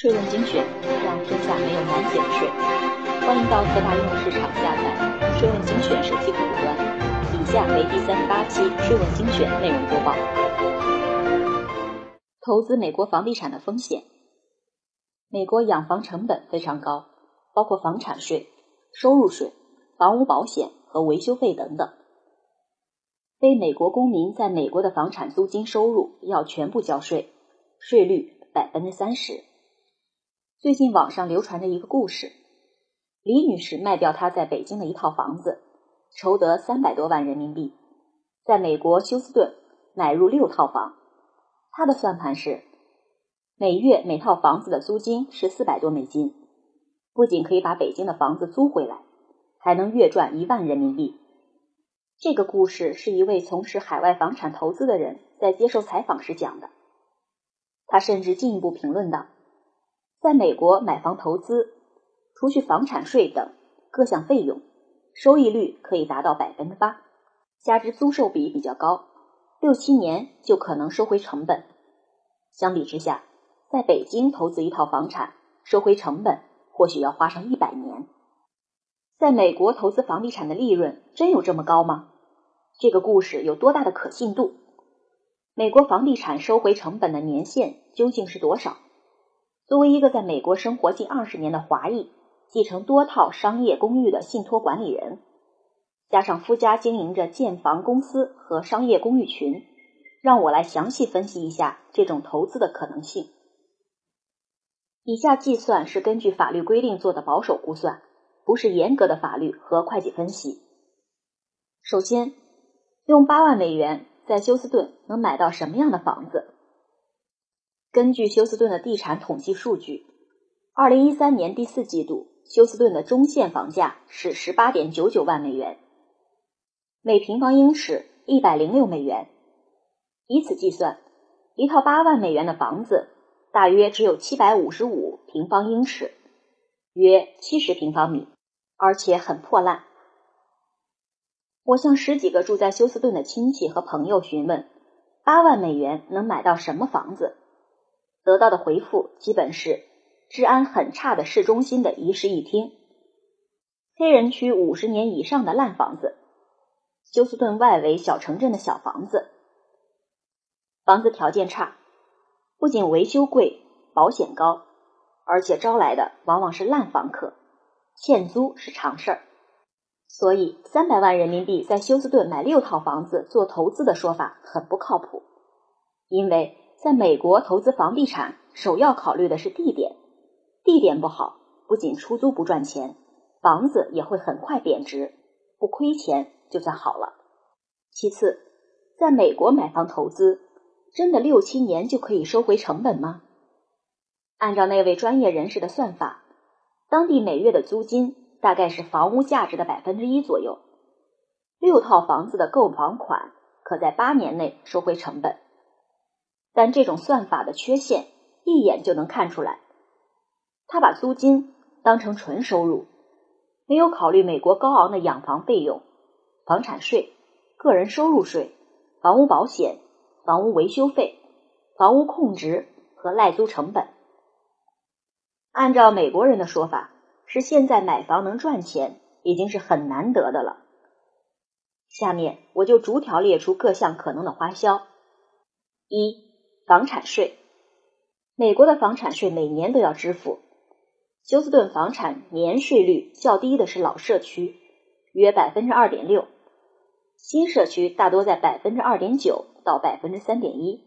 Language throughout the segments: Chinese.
税问精选，让天下没有难解的税。欢迎到各大应用市场下载《税问精选》手机客户端。以下为第三十八期税问精选内容播报。投资美国房地产的风险。美国养房成本非常高，包括房产税、收入税、房屋保险和维修费等等。非美国公民在美国的房产租金收入要全部交税，税率百分之三十。最近网上流传着一个故事：李女士卖掉她在北京的一套房子，筹得三百多万人民币，在美国休斯顿买入六套房。她的算盘是，每月每套房子的租金是四百多美金，不仅可以把北京的房子租回来，还能月赚一万人民币。这个故事是一位从事海外房产投资的人在接受采访时讲的。他甚至进一步评论道。在美国买房投资，除去房产税等各项费用，收益率可以达到百分之八，加之租售比比较高，六七年就可能收回成本。相比之下，在北京投资一套房产，收回成本或许要花上一百年。在美国投资房地产的利润真有这么高吗？这个故事有多大的可信度？美国房地产收回成本的年限究竟是多少？作为一个在美国生活近二十年的华裔，继承多套商业公寓的信托管理人，加上夫家经营着建房公司和商业公寓群，让我来详细分析一下这种投资的可能性。以下计算是根据法律规定做的保守估算，不是严格的法律和会计分析。首先，用八万美元在休斯顿能买到什么样的房子？根据休斯顿的地产统计数据，二零一三年第四季度，休斯顿的中线房价是十八点九九万美元，每平方英尺一百零六美元。以此计算，一套八万美元的房子大约只有七百五十五平方英尺，约七十平方米，而且很破烂。我向十几个住在休斯顿的亲戚和朋友询问，八万美元能买到什么房子？得到的回复基本是治安很差的市中心的一室一厅，黑人区五十年以上的烂房子，休斯顿外围小城镇的小房子，房子条件差，不仅维修贵、保险高，而且招来的往往是烂房客，欠租是常事儿。所以，三百万人民币在休斯顿买六套房子做投资的说法很不靠谱，因为。在美国投资房地产，首要考虑的是地点。地点不好，不仅出租不赚钱，房子也会很快贬值，不亏钱就算好了。其次，在美国买房投资，真的六七年就可以收回成本吗？按照那位专业人士的算法，当地每月的租金大概是房屋价值的百分之一左右，六套房子的购房款可在八年内收回成本。但这种算法的缺陷一眼就能看出来，他把租金当成纯收入，没有考虑美国高昂的养房费用、房产税、个人收入税、房屋保险、房屋维修费、房屋控值和赖租成本。按照美国人的说法，是现在买房能赚钱已经是很难得的了。下面我就逐条列出各项可能的花销：一。房产税，美国的房产税每年都要支付。休斯顿房产年税率较低的是老社区，约百分之二点六；新社区大多在百分之二点九到百分之三点一，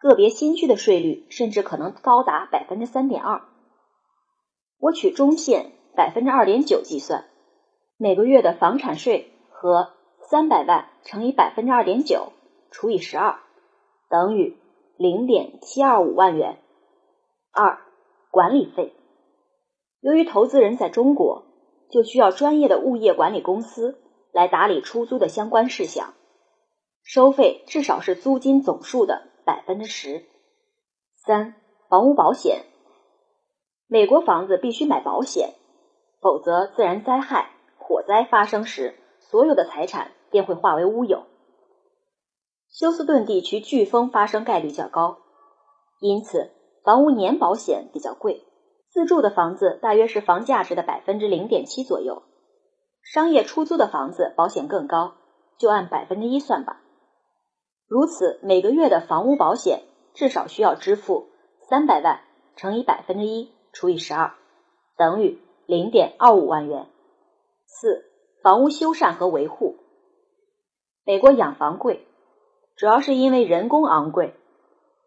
个别新区的税率甚至可能高达百分之三点二。我取中线百分之二点九计算，每个月的房产税和三百万乘以百分之二点九除以十二，等于。零点七二五万元。二、管理费。由于投资人在中国，就需要专业的物业管理公司来打理出租的相关事项，收费至少是租金总数的百分之十。三、房屋保险。美国房子必须买保险，否则自然灾害、火灾发生时，所有的财产便会化为乌有。休斯顿地区飓风发生概率较高，因此房屋年保险比较贵，自住的房子大约是房价值的百分之零点七左右，商业出租的房子保险更高，就按百分之一算吧。如此，每个月的房屋保险至少需要支付三百万乘以百分之一除以十二，等于零点二五万元。四、房屋修缮和维护。美国养房贵，主要是因为人工昂贵，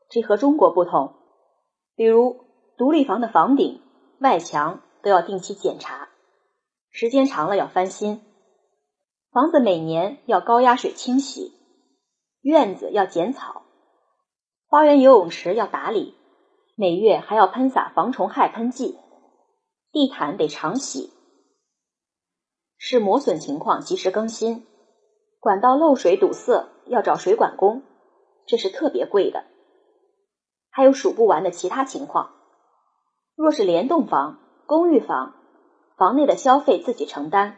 这和中国不同。比如独立房的房顶、外墙都要定期检查，时间长了要翻新；房子每年要高压水清洗。院子要剪草，花园游泳池要打理，每月还要喷洒防虫害喷剂，地毯得常洗，视磨损情况及时更新，管道漏水堵塞要找水管工，这是特别贵的。还有数不完的其他情况。若是联动房、公寓房，房内的消费自己承担，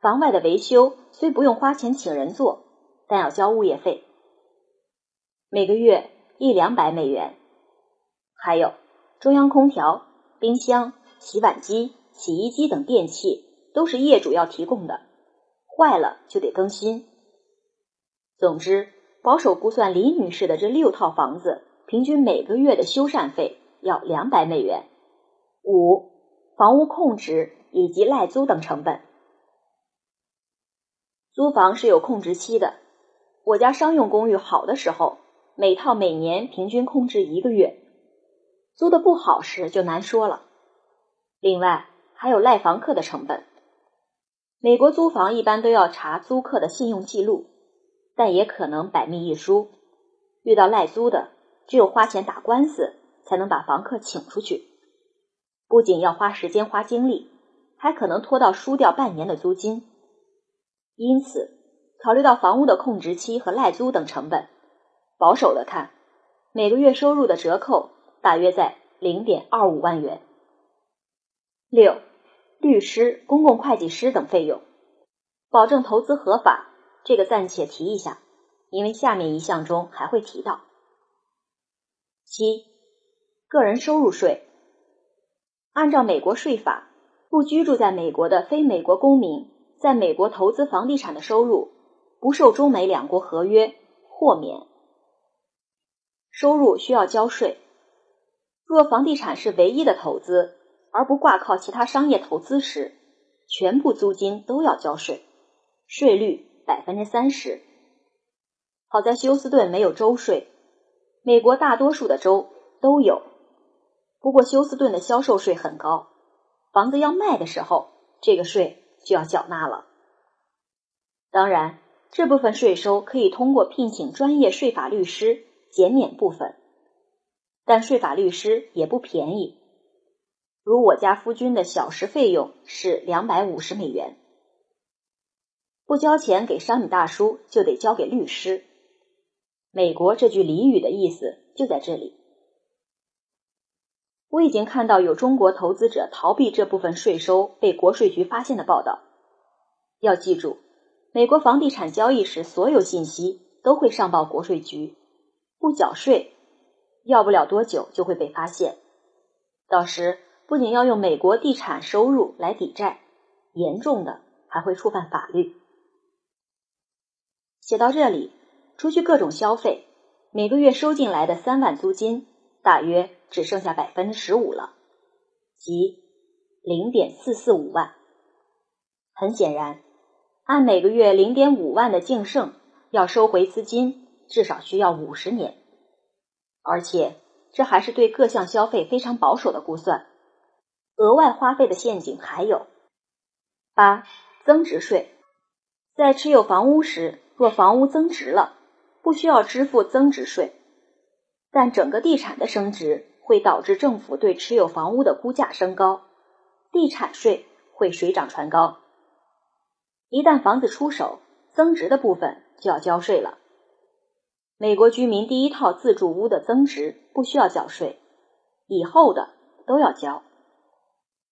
房外的维修虽不用花钱请人做，但要交物业费。每个月一两百美元，还有中央空调、冰箱、洗碗机、洗衣机等电器都是业主要提供的，坏了就得更新。总之，保守估算，李女士的这六套房子平均每个月的修缮费要两百美元。五、房屋控制以及赖租等成本。租房是有控制期的，我家商用公寓好的时候。每套每年平均控制一个月，租的不好时就难说了。另外还有赖房客的成本。美国租房一般都要查租客的信用记录，但也可能百密一疏。遇到赖租的，只有花钱打官司才能把房客请出去。不仅要花时间花精力，还可能拖到输掉半年的租金。因此，考虑到房屋的控制期和赖租等成本。保守的看，每个月收入的折扣大约在零点二五万元。六、律师、公共会计师等费用，保证投资合法，这个暂且提一下，因为下面一项中还会提到。七、个人收入税，按照美国税法，不居住在美国的非美国公民在美国投资房地产的收入，不受中美两国合约豁免。收入需要交税。若房地产是唯一的投资，而不挂靠其他商业投资时，全部租金都要交税，税率百分之三十。好在休斯顿没有州税，美国大多数的州都有。不过休斯顿的销售税很高，房子要卖的时候，这个税就要缴纳了。当然，这部分税收可以通过聘请专业税法律师。减免部分，但税法律师也不便宜。如我家夫君的小时费用是两百五十美元，不交钱给商米大叔，就得交给律师。美国这句俚语的意思就在这里。我已经看到有中国投资者逃避这部分税收被国税局发现的报道。要记住，美国房地产交易时所有信息都会上报国税局。不缴税，要不了多久就会被发现。到时不仅要用美国地产收入来抵债，严重的还会触犯法律。写到这里，除去各种消费，每个月收进来的三万租金，大约只剩下百分之十五了，即零点四四五万。很显然，按每个月零点五万的净剩，要收回资金。至少需要五十年，而且这还是对各项消费非常保守的估算。额外花费的陷阱还有：八、增值税。在持有房屋时，若房屋增值了，不需要支付增值税，但整个地产的升值会导致政府对持有房屋的估价升高，地产税会水涨船高。一旦房子出手，增值的部分就要交税了。美国居民第一套自住屋的增值不需要缴税，以后的都要交。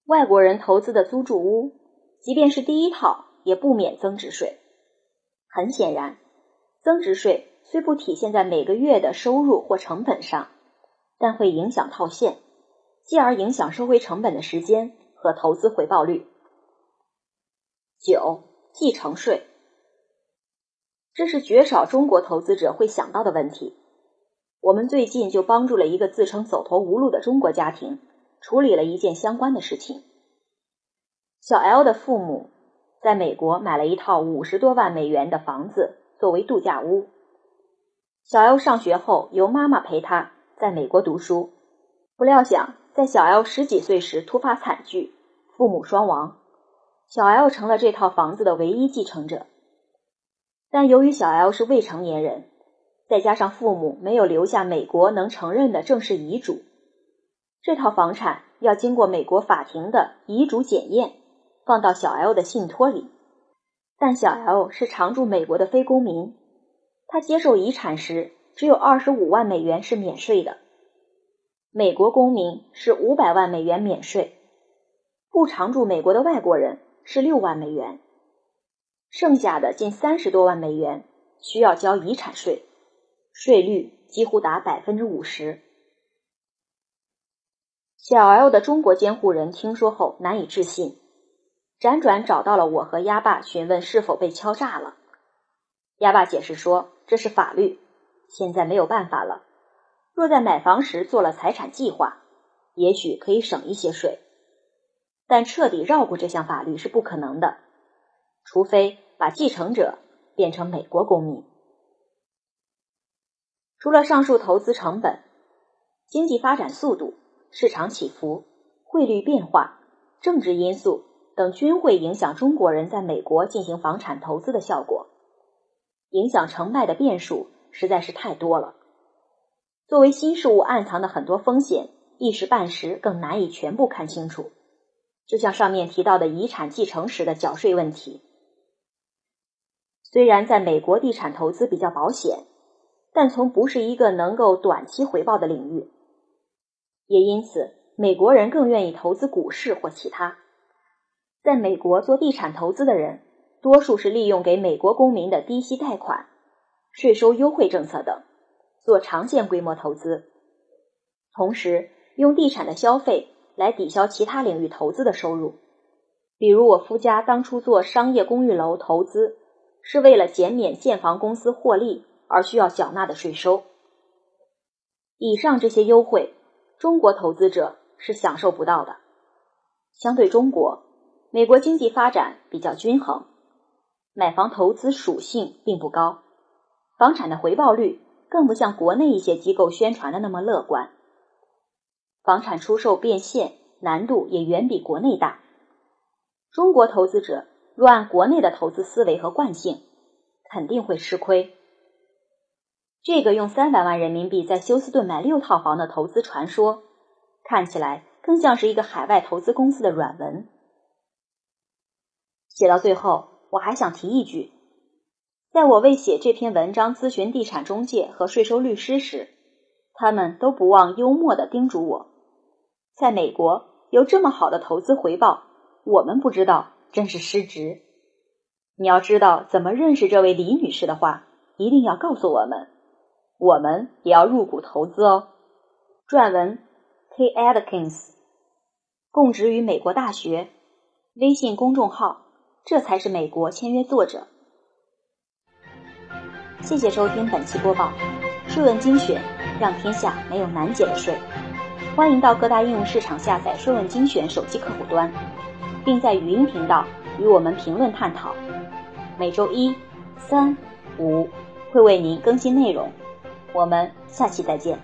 外国人投资的租住屋，即便是第一套，也不免增值税。很显然，增值税虽不体现在每个月的收入或成本上，但会影响套现，继而影响收回成本的时间和投资回报率。九、继承税，这是绝少中国投资者会想到的问题。我们最近就帮助了一个自称走投无路的中国家庭处理了一件相关的事情。小 L 的父母在美国买了一套五十多万美元的房子作为度假屋。小 L 上学后由妈妈陪他在美国读书，不料想在小 L 十几岁时突发惨剧，父母双亡，小 L 成了这套房子的唯一继承者。但由于小 L 是未成年人。再加上父母没有留下美国能承认的正式遗嘱，这套房产要经过美国法庭的遗嘱检验，放到小 L 的信托里。但小 L 是常驻美国的非公民，他接受遗产时只有二十五万美元是免税的，美国公民是五百万美元免税，不常驻美国的外国人是六万美元，剩下的近三十多万美元需要交遗产税。税率几乎达百分之五十。小 L 的中国监护人听说后难以置信，辗转找到了我和鸭爸询问是否被敲诈了。鸭爸解释说这是法律，现在没有办法了。若在买房时做了财产计划，也许可以省一些税，但彻底绕过这项法律是不可能的，除非把继承者变成美国公民。除了上述投资成本、经济发展速度、市场起伏、汇率变化、政治因素等，均会影响中国人在美国进行房产投资的效果。影响成败的变数实在是太多了。作为新事物，暗藏的很多风险，一时半时更难以全部看清楚。就像上面提到的遗产继承时的缴税问题，虽然在美国地产投资比较保险。但从不是一个能够短期回报的领域，也因此，美国人更愿意投资股市或其他。在美国做地产投资的人，多数是利用给美国公民的低息贷款、税收优惠政策等，做长线规模投资，同时用地产的消费来抵消其他领域投资的收入。比如我夫家当初做商业公寓楼投资，是为了减免建房公司获利。而需要缴纳的税收。以上这些优惠，中国投资者是享受不到的。相对中国，美国经济发展比较均衡，买房投资属性并不高，房产的回报率更不像国内一些机构宣传的那么乐观。房产出售变现难度也远比国内大。中国投资者若按国内的投资思维和惯性，肯定会吃亏。这个用三百万人民币在休斯顿买六套房的投资传说，看起来更像是一个海外投资公司的软文。写到最后，我还想提一句：在我为写这篇文章咨询地产中介和税收律师时，他们都不忘幽默地叮嘱我，在美国有这么好的投资回报，我们不知道真是失职。你要知道怎么认识这位李女士的话，一定要告诉我们。我们也要入股投资哦。撰文 K. Adkins，供职于美国大学。微信公众号，这才是美国签约作者。谢谢收听本期播报，税问精选，让天下没有难解的税。欢迎到各大应用市场下载税问精选手机客户端，并在语音频道与我们评论探讨。每周一、三、五会为您更新内容。我们下期再见。